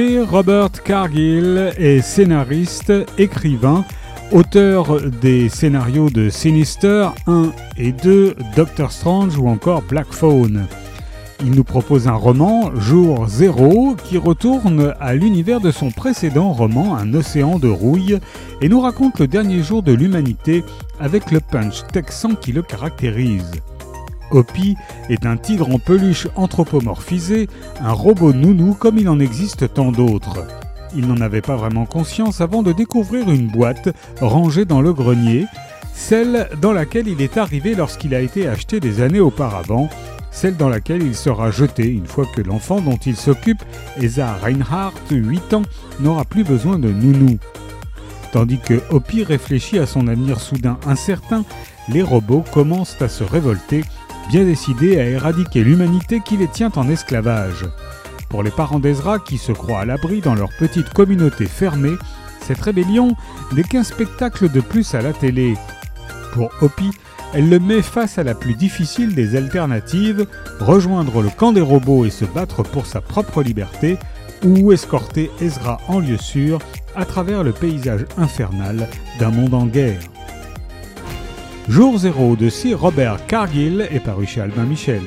Robert Cargill est scénariste, écrivain, auteur des scénarios de Sinister 1 et 2, Doctor Strange ou encore Black Phone. Il nous propose un roman, Jour Zéro, qui retourne à l'univers de son précédent roman, Un océan de rouille, et nous raconte le dernier jour de l'humanité avec le punch texan qui le caractérise. Hopi est un tigre en peluche anthropomorphisé, un robot nounou comme il en existe tant d'autres. Il n'en avait pas vraiment conscience avant de découvrir une boîte rangée dans le grenier, celle dans laquelle il est arrivé lorsqu'il a été acheté des années auparavant, celle dans laquelle il sera jeté une fois que l'enfant dont il s'occupe, Esa Reinhardt, 8 ans, n'aura plus besoin de nounou. Tandis que Hopi réfléchit à son avenir soudain incertain, les robots commencent à se révolter, bien décidés à éradiquer l'humanité qui les tient en esclavage. Pour les parents d'Ezra qui se croient à l'abri dans leur petite communauté fermée, cette rébellion n'est qu'un spectacle de plus à la télé. Pour Hopi, elle le met face à la plus difficile des alternatives, rejoindre le camp des robots et se battre pour sa propre liberté, ou escorter Ezra en lieu sûr à travers le paysage infernal d'un monde en guerre. Jour zéro de Sir Robert Cargill est paru chez Albin Michel.